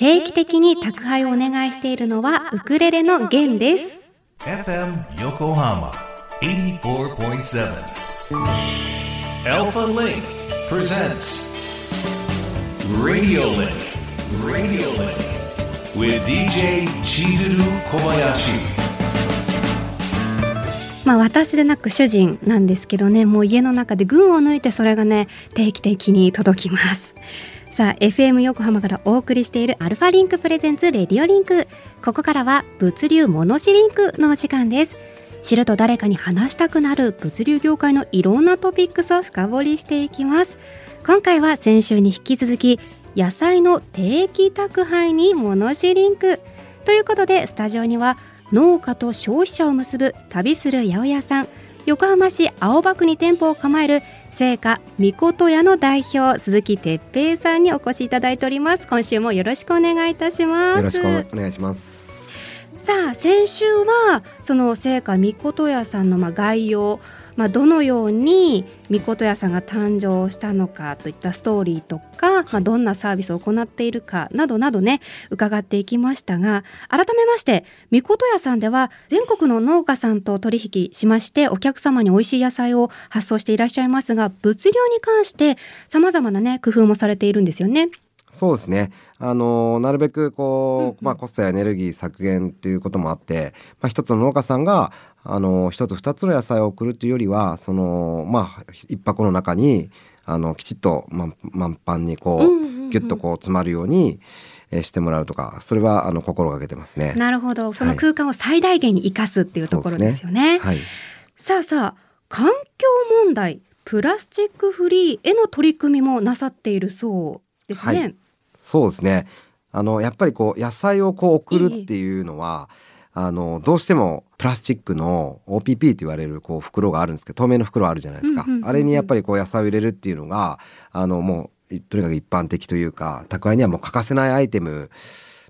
定期的に宅配お願いしているのはウクレレの弦です。まあ私でなく主人なんですけどねもう家の中で群を抜いてそれがね定期的に届きます。さあ FM 横浜からお送りしている ALFALINK presents RADIO LINK。ここからは物流ものしリンクのお時間です。知ると誰かに話したくなる物流業界のいろんなトピックスを深掘りしていきます。今回は先週に引き続き野菜の定期宅配にものしリンク。ということでスタジオには農家と消費者を結ぶ旅する八百屋さん横浜市青葉区に店舗を構える聖火みこと屋の代表鈴木哲平さんにお越しいただいております。今週もよろしくお願いいたします。よろしくお願いします。さあ先週はその聖火みこと屋さんのま概要、まあ、どのようにみこと屋さんが誕生したのかといったストーリーとか、まあ、どんなサービスを行っているかなどなどね伺っていきましたが改めましてみこと屋さんでは全国の農家さんと取引しましてお客様に美味しい野菜を発送していらっしゃいますが物流に関してさまざまなね工夫もされているんですよね。そうですね。あのなるべくこう、まあコストやエネルギー削減ということもあって、まあ一つの農家さんがあの一つ二つの野菜を送るというよりは、そのまあ一箱の中にあのきちっと満満帆にこう、うんうんうんギュッとこう詰まるように、えーしてもらうとか、それはあの心がけてますね。なるほどその空間を最大限に生かすっていうところですよね。はい。さあさあ環境問題プラスチックフリーへの取り組みもなさっているそうですね。はいそうですね。あのやっぱりこう野菜をこう送るっていうのは、あのどうしてもプラスチックの OPP って言われるこう袋があるんですけど透明の袋あるじゃないですか、あれにやっぱりこう野菜を入れるっていうのがあのもういとにかく一般的というか宅配にはもう欠かせないアイテム、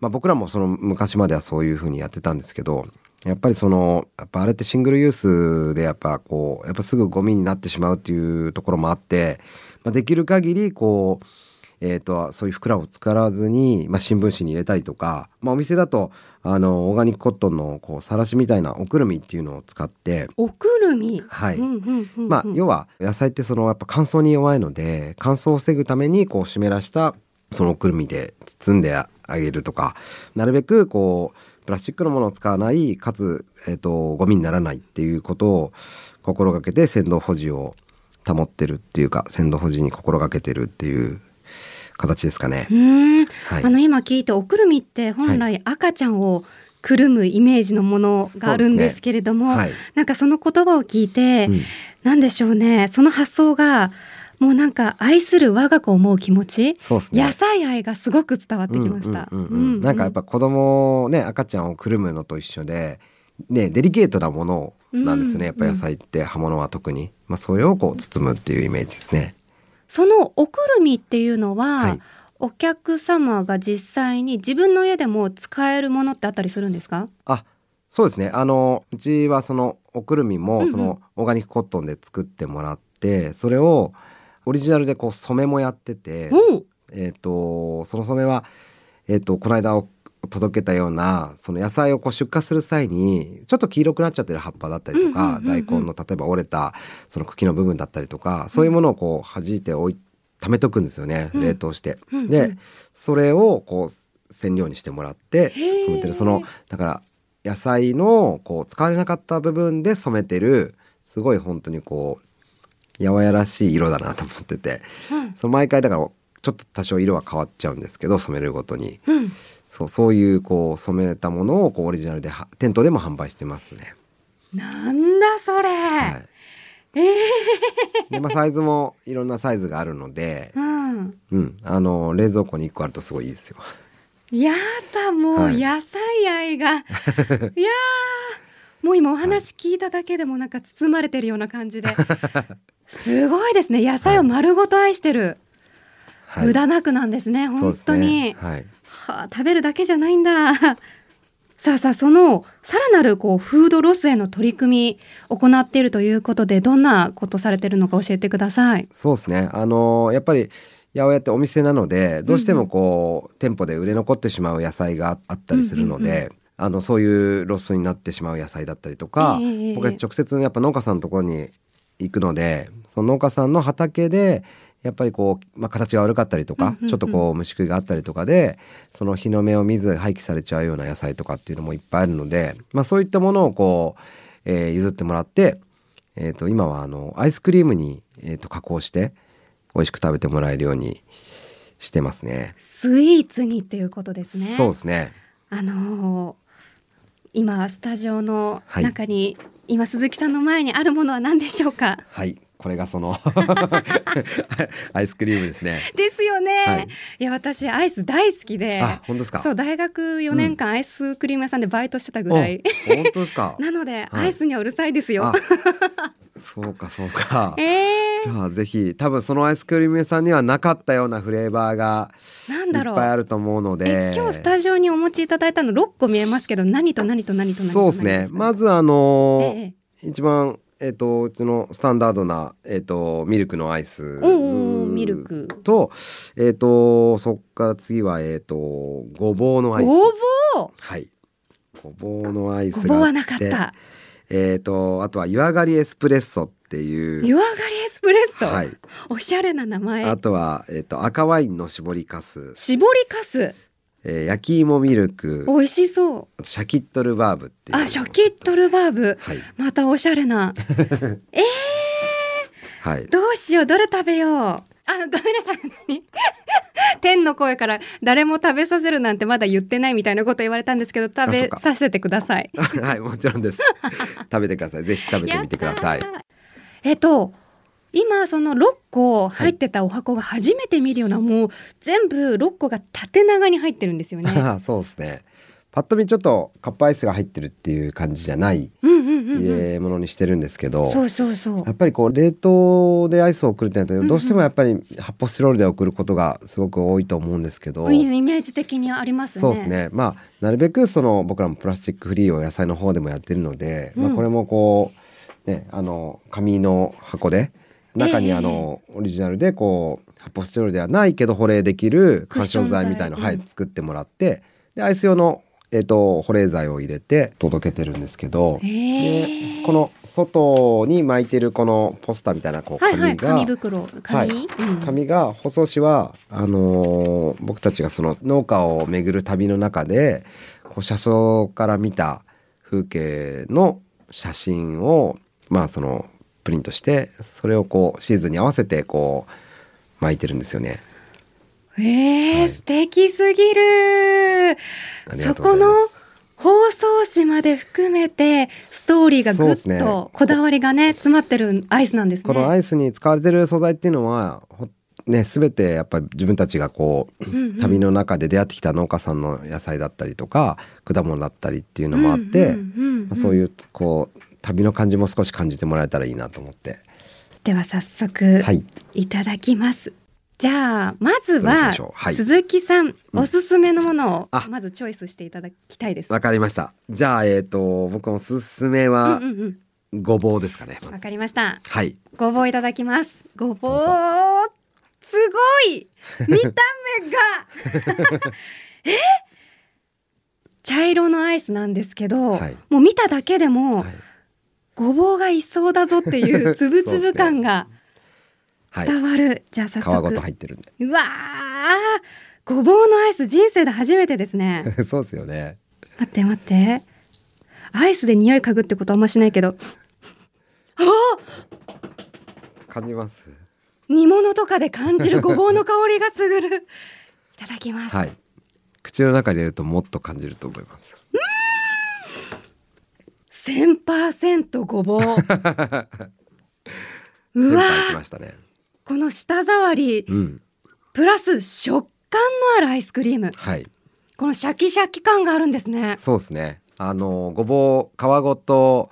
まあ、僕らもその昔まではそういうふうにやってたんですけどやっぱりそのやっぱあれってシングルユースでやっぱこうやっぱすぐゴミになってしまうっていうところもあって、まあ、できる限りこうえー、とそういう袋を使わずに、まあ、新聞紙に入れたりとか、まあ、お店だとあのオーガニックコットンのこうさらしみたいなおくるみっていうのを使って、おくるみ？はいうんうんうんうんまあ、要は野菜ってそのやっぱ乾燥に弱いので乾燥を防ぐためにこう湿らしたそのおくるみで包んであげるとかなるべくこうプラスチックのものを使わないかつ、えー、とゴミにならないっていうことを心がけて鮮度保持を保ってるっていうか鮮度保持に心がけてるっていう形ですかね。はい。あの今聞いておくるみって本来赤ちゃんをくるむイメージのものがあるんですけれども、はい。なんかその言葉を聞いて、うん。なんでしょうね。その発想がもうなんか愛する我が子を思う気持ち、ね。野菜愛がすごく伝わってきました。なんかやっぱ子供をね赤ちゃんをくるむのと一緒で、ね、デリケートなものなんですね、うん。やっぱ野菜って刃物は特に、まあ、それをこう包むっていうイメージですね。そのおくるみっていうのは、はい。お客様が実際に自分の家でも使えるものってあったりするんですか？あそうですね。あのうちはそのおくるみうんうん。もそのオーガニックコットンで作ってもらってそれをオリジナルでこう染めもやってて、えっ、とその染めはえっ、とこの間お届けたようなその野菜をこう出荷する際にちょっと黄色くなっちゃってる葉っぱだったりとか、大根の例えば折れたその茎の部分だったりとかそういうものをこう弾いておい貯めとくんですよね、うん。冷凍して。でそれをこう染料にしてもらって染めてる。そのだから野菜のこう使われなかった部分で染めてるすごい本当にこうやわやらしい色だなと思ってて。うん。その毎回だからちょっと多少色は変わっちゃうんですけど染めるごとに。うんそうそういうこう染めたものをこうオリジナルでは店頭でも販売してますね。なんだそれ、はい。ええでまあ、サイズもいろんなサイズがあるので、うん。うん、あの冷蔵庫に1個あるとすごいいいですよ。やだもうはい。野菜愛が、い、やー。もう今お話聞いただけでもなんか包まれてるような感じで、すごいですね。野菜を丸ごと愛してる、はい。無駄なくなんですね。本当に、ねはい、はあ、食べるだけじゃないんだ さあさあそのさらなるこうフードロスへの取り組み行っているということでどんなことされてるのか教えてください。そうですね。あのやっぱり八百屋ってお店なのでどうしてもこう、店舗で売れ残ってしまう野菜があったりするので、うんうんあのそういうロスになってしまう野菜だったりとか、ええ僕は直接やっぱ農家さんのところに行くのでその農家さんの畑でやっぱりこう、まあ、形が悪かったりとか、ちょっとこう虫食いがあったりとかでその日の目を見ず廃棄されちゃうような野菜とかっていうのもいっぱいあるので、まあ、そういったものをこう、えー譲ってもらって、えー、と今はあのアイスクリームに、えー、と加工して美味しく食べてもらえるようにしてますね。スイーツにっていうことですね。そうですね。あのー今スタジオのはい中に、今鈴木さんの前にあるものは何でしょうか？はい、これがその アイスクリームですね。ですよね。はいい、や私アイス大好きで。あ、本当ですか？そう大学4年間アイスクリーム屋さんでバイトしてたぐらい、お本当ですか？なので、はいアイスにはうるさいですよあ。そうかそうか。えじゃあぜひ多分そのアイスクリーム屋さんにはなかったようなフレーバーがい。っぱいあると思うのでえ今日スタジオにお持ちいただいたの6個見えますけど何と何と何と何とそうですねまず、ずあのーええ一番えっ、とうちのスタンダードなえっ、とミルクのアイスミルクとえっ、とそっから次はえっ、とごぼうのアイスごぼうはいごぼうのアイスごぼうはなかったえっ、とあとは湯上がりエスプレッソっていう湯上がりエスプレッソ、はい。おしゃれな名前。あとは、えっと赤ワインの搾りかす、絞りかす？えー焼き芋ミルク。美味しそう。シャキットルバーブっていう。あシャキットルバーブ。はい。またおしゃれな。はい。どうしようどれ食べよう。あごめんなさい。何？天の声から誰も食べさせるなんてまだ言ってないみたいなこと言われたんですけど食べさせてください。はいもちろんです。食べてください。ぜひ食べてみてください。えっと今その6個入ってたお箱が初めて見るような、もう全部6個が縦長に入ってるんですよね。そうですねパッと見ちょっとカップアイスが入ってるっていう感じじゃない、うんものにしてるんですけどそうそうそうや。っぱりこう冷凍でアイスを送るってなるんうんとどうしてもやっぱり発泡スチロールで送ることがすごく多いと思うんですけど、うんイメージ的にありますね。そうです。ねまあなるべくその僕らもプラスチックフリーを野菜の方でもやってるので、まあ、うんこれもこうねあの紙の箱で中にええあの、オリジナルでこう発泡スチロールではないけど保冷できる緩衝材みたいの、はい作ってもらってでアイス用のえっ、と保冷剤を入れて届けてるんですけど、へえ。でこの外に巻いてるこのポスターみたいなこうはいはい紙が、紙袋紙、はいうん。紙が包装紙はあのー僕たちがその農家を巡る旅の中でこう車窓から見た風景の写真をまあそのプリントしてそれをこうシーズンに合わせてこう巻いてるんですよね。えーはい。素敵すぎる。そこの包装紙まで含めてストーリーがぐっとこだわりがね詰まってるアイスなんですね。このアイスに使われてる素材っていうのはほね全てやっぱり自分たちがこううんうん。旅の中で出会ってきた農家さんの野菜だったりとか果物だったりっていうのもあって、そういうこう旅の感じも少し感じてもらえたらいいなと思って。では早速、はい。いただきます。じゃあまずは、鈴木さん、おすすめのものをあ。まずチョイスしていただきたいです。わかりました。じゃあえっ、と僕のおすすめはうんうんうん。ごぼうですかね、わかりました。はい。ごぼういただきます。ごぼうすごい。見た目が。え？茶色のアイスなんですけど、はい。もう見ただけでも、はい、ごぼうがいそうだぞっていう つぶつぶ感が伝わる、はい、じゃあ早速。皮ごと入ってるんで。うわごぼうのアイス人生で初めてですね。そうですよね。待って待って。アイスで匂い嗅ぐってことあんましないけど。あ感じます？煮物とかで感じるごぼうの香りがすぐる。いただきます、はい、口の中に入れるともっと感じると思います。うん！千パーセントごぼう。うわー、ね、この舌触り、うん、プラス食感のあるアイスクリーム、はい、このシャキシャキ感があるんですね。そうですね。あのごぼう皮ごと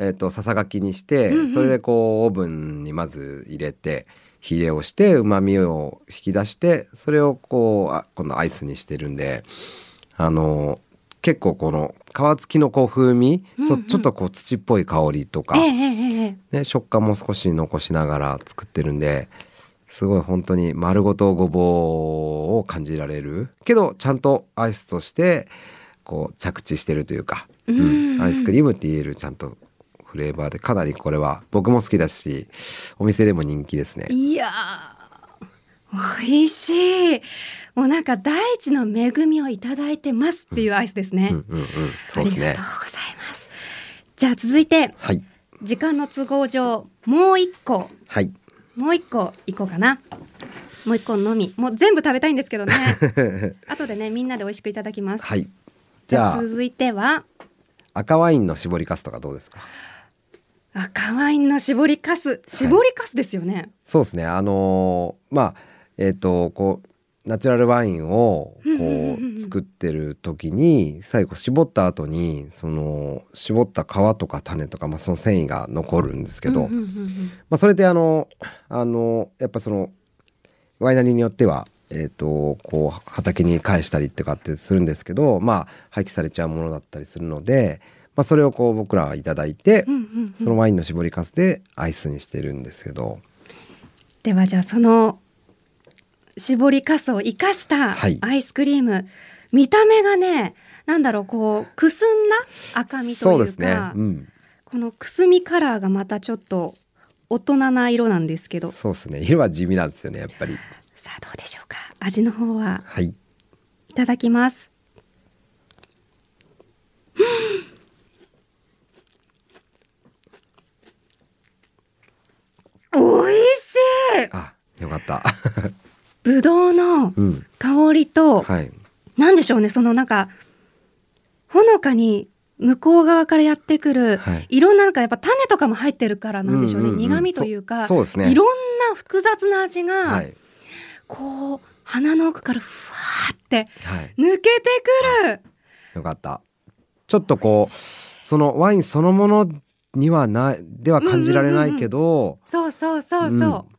えーと、ささがきにして、うんうん、それでこうオーブンにまず入れて火入れをしてうまみを引き出してそれをこうあこのアイスにしてるんであの結構この皮付きのこう風味、うんうん。ちょっとこう土っぽい香りとか、ええええええ。ね、食感も少し残しながら作ってるんですごい本当に丸ごとごぼうを感じられる。けどちゃんとアイスとしてこう着地してるというか、うん。アイスクリームって言えるちゃんとフレーバーで。かなりこれは僕も好きだしお店でも人気ですね。いやー美味しい。もうなんか大地の恵みをいただいてますっていうアイスですね、うんうんうん、そうですね。ありがとう。ございます。じゃあ続いてはい。時間の都合上もう一個。はい。もう一個いこうかな。もう一個のみ。もう全部食べたいんですけどね。後でねみんなで美味しくいただきます、はい。じじゃあ続いては？赤ワインの絞りかすとかどうですか？赤ワインの絞りかす絞りかすですよね、そうですね。あのーまあえっ、とこうナチュラルワインをこう作ってる時に最後絞った後にその絞った皮とか種とかまあその繊維が残るんですけど、まあそれであのあのやっぱそのワイナリーによっては。えー、とこう畑に返したりとかってするんですけどまあ廃棄されちゃうものだったりするので、まあ、それをこう僕らはいただいて、そのワインの絞りかすでアイスにしてるんですけど、ではじゃあその絞りかすを生かしたはい。アイスクリーム、見た目がねなんだろうこうくすんだ赤みというかそうですね、うん、このくすみカラーがまたちょっと大人な色なんですけど。そうですね。色は地味なんですよねやっぱり。さあどうでしょうか。味の方は。はい。いただきます。おいしい。あよかったぶどうのうん。香りと、はい。なんでしょうねそのなんかほのかに向こう側からやってくる、はい。いろんななんかやっぱ種とかも入ってるからなんでしょうね、んんん。苦味というかそそうですね。いろんな複雑な味が、はい。こう鼻の奥からふわーってはい。抜けてくる、よかった。ちょっとこうそのワインそのものにはないでは感じられないけど、そうそうそうそう、うん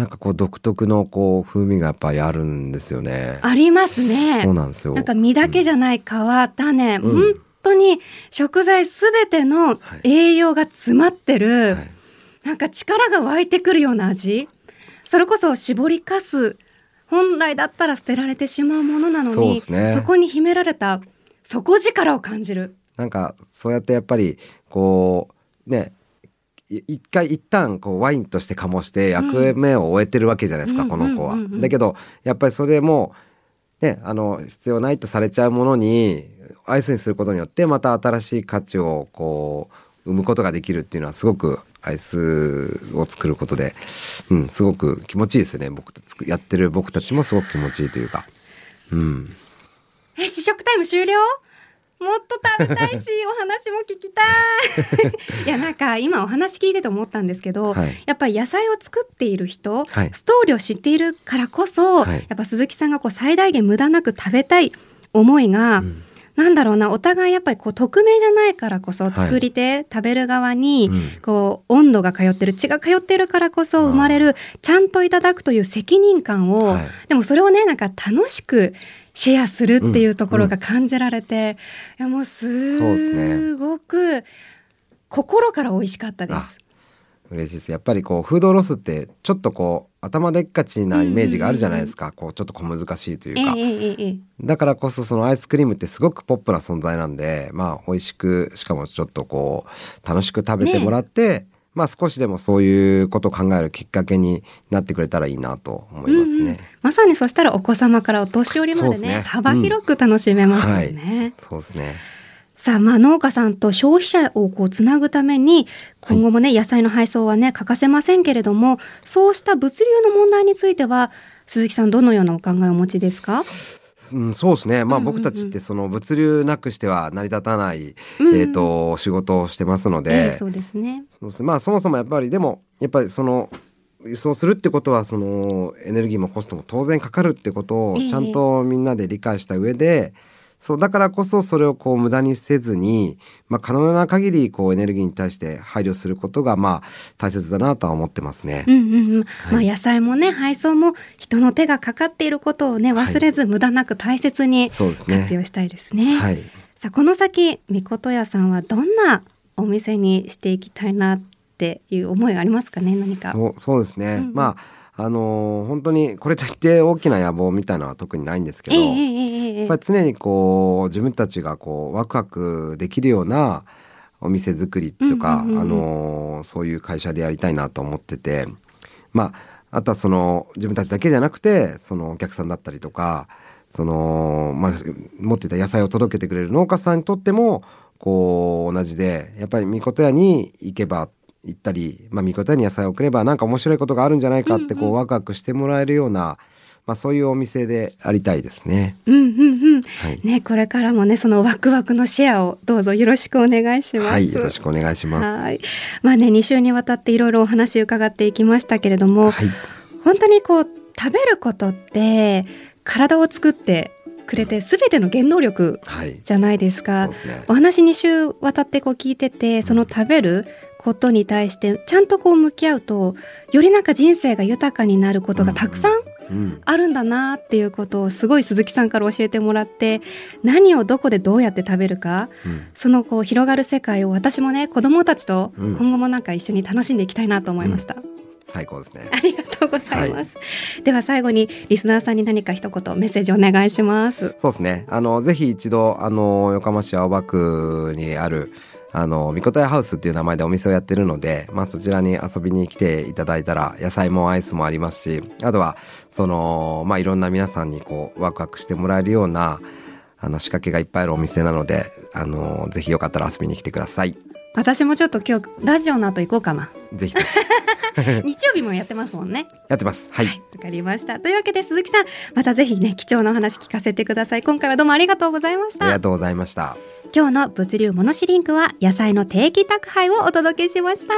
なんかこう独特のこう風味がやっぱりあるんですよね。ありますね。そうなんですよ。なんか身だけじゃない皮、種、うん。本当に食材すべての栄養が詰まってる、はい。なんか力が湧いてくるような味。それこそ絞りかす。本来だったら捨てられてしまうものなのにね。こに秘められた底力を感じる。なんかそうやってやっぱりこうねい一回一旦こうワインとして醸して役目を終えてるわけじゃないですか、うん。この子は。だけどやっぱりそれでもうねあの必要ないとされちゃうものにアイスにすることによってまた新しい価値をこう生むことができるっていうのはすごくアイスを作ることで、うん、すごく気持ちいいですよね。僕やってる僕たちもすごく気持ちいいというか。うん、え試食タイム終了？もっと食べたいし お話も聞きたい。いやなんか今お話聞いてて思ったんですけど、はい。やっぱり野菜を作っている人、はい。ストーリーを知っているからこそ、はい。やっぱ鈴木さんがこう最大限無駄なく食べたい思いが、うん。なんだろうなお互いやっぱりこう匿名じゃないからこそはい。作り手、食べる側に、うん。こう温度が通ってる血が通ってるからこそ生まれるちゃんといただくという責任感を、はい。でもそれをねなんか楽しくシェアするっていうところが感じられて、いやもうそうですね。すごく心から美味しかったであす。嬉しいです。やっぱりこうフードロスってちょっとこう頭でっかちなイメージがあるじゃないですか、こうちょっと小難しいというか、ええええええだからこそそのアイスクリームってすごくポップな存在なんでまあ美味しくしかもちょっとこう楽しく食べてもらって、まあ少しでもそういうことを考えるきっかけになってくれたらいいなと思いますね。うんうんまさにそしたらお子様からお年寄りまでねね幅広く楽しめますよね。そうですね。さあ、まあ、農家さんと消費者をこうつなぐために今後もね、野菜の配送はね欠かせませんけれどもそうした物流の問題については鈴木さんどのようなお考えをお持ちですか、うん、そうですね。まあ僕たちってその物流なくしては成り立たない、うん。えっ、と仕事をしてますのえで、えそうですね。そうです。ねまあそもそもやっぱりでもやっぱりその輸送するってことはそのエネルギーもコストも当然かかるってことをええ。ちゃんとみんなで理解した上で、そうだからこそそれをこう無駄にせずに、まあ、可能な限りこうエネルギーに対して配慮することがまあ大切だなとは思ってますねう。んうんうん。まあい野菜もね配送も人の手がかかっていることをね忘れず、無駄なく大切に活ね。用したいですね。はい。さあこの先みこと屋さんはどんなお店にしていきたいなっていう思いがありますかね何か。そうそうですね。うんうんまああのー本当にこれといって大きな野望みたいなのは特にないんですけど、ええええええ。やっぱり常にこう自分たちがこうワクワクできるようなお店作りとか、うんうんうんうん。あのーそういう会社でやりたいなと思っててまああとはその自分たちだけじゃなくてそのお客さんだったりとかそのまあ持っていた野菜を届けてくれる農家さんにとってもこう同じでやっぱりみこと屋に行けば行ったり、まあ、みこと屋に野菜を送ればなんか面白いことがあるんじゃないかってこう、うんうん。ワクワクしてもらえるような、まあ、そういうお店でありたいですね。うんうんうん。はいね、これからもね、そのワクワクのシェアをどうぞよろしくお願いします。はい、よろしくお願いします。はい。まあね、2週にわたっていろいろお話伺っていきましたけれども、はい、本当にこう、食べることって、体を作ってくれて、すべての原動力はい、じゃないですそうかで。すねお。話2週渡ってこう聞いてて、その食べることに対して、ちゃんとこう向き合うと、よりなんか人生が豊かになることがたくさん、あるんだなっていうことをすごい鈴木さんから教えてもらって何をどこでどうやって食べるかうん、そのこう広がる世界を私もね子供たちとうん。今後もなんか一緒に楽しんでいきたいなと思いました、最高ですね。ありがとうございます、では最後にリスナーさんに何か一言メッセージお願いします。そうですね。あのぜひ一度あの横浜市青葉区にあるあのみことやハウスっていう名前でお店をやってるので、まあそちらに遊びに来ていただいたら野菜もアイスもありますし、あとはそのまあいろんな皆さんにこうワクワクしてもらえるようなあの仕掛けがいっぱいあるお店なので、あのぜひよかったら遊びに来てください。私もちょっと今日ラジオの後行こうかなぜひ 日曜日もやってますもんねやってます。はい。わかりましたというわけで鈴木さんまたぜひね貴重なお話聞かせてください今回はどうもありがとうございましたありがとうございました。今日の物流モノシリンクは野菜の定期宅配をお届けしました。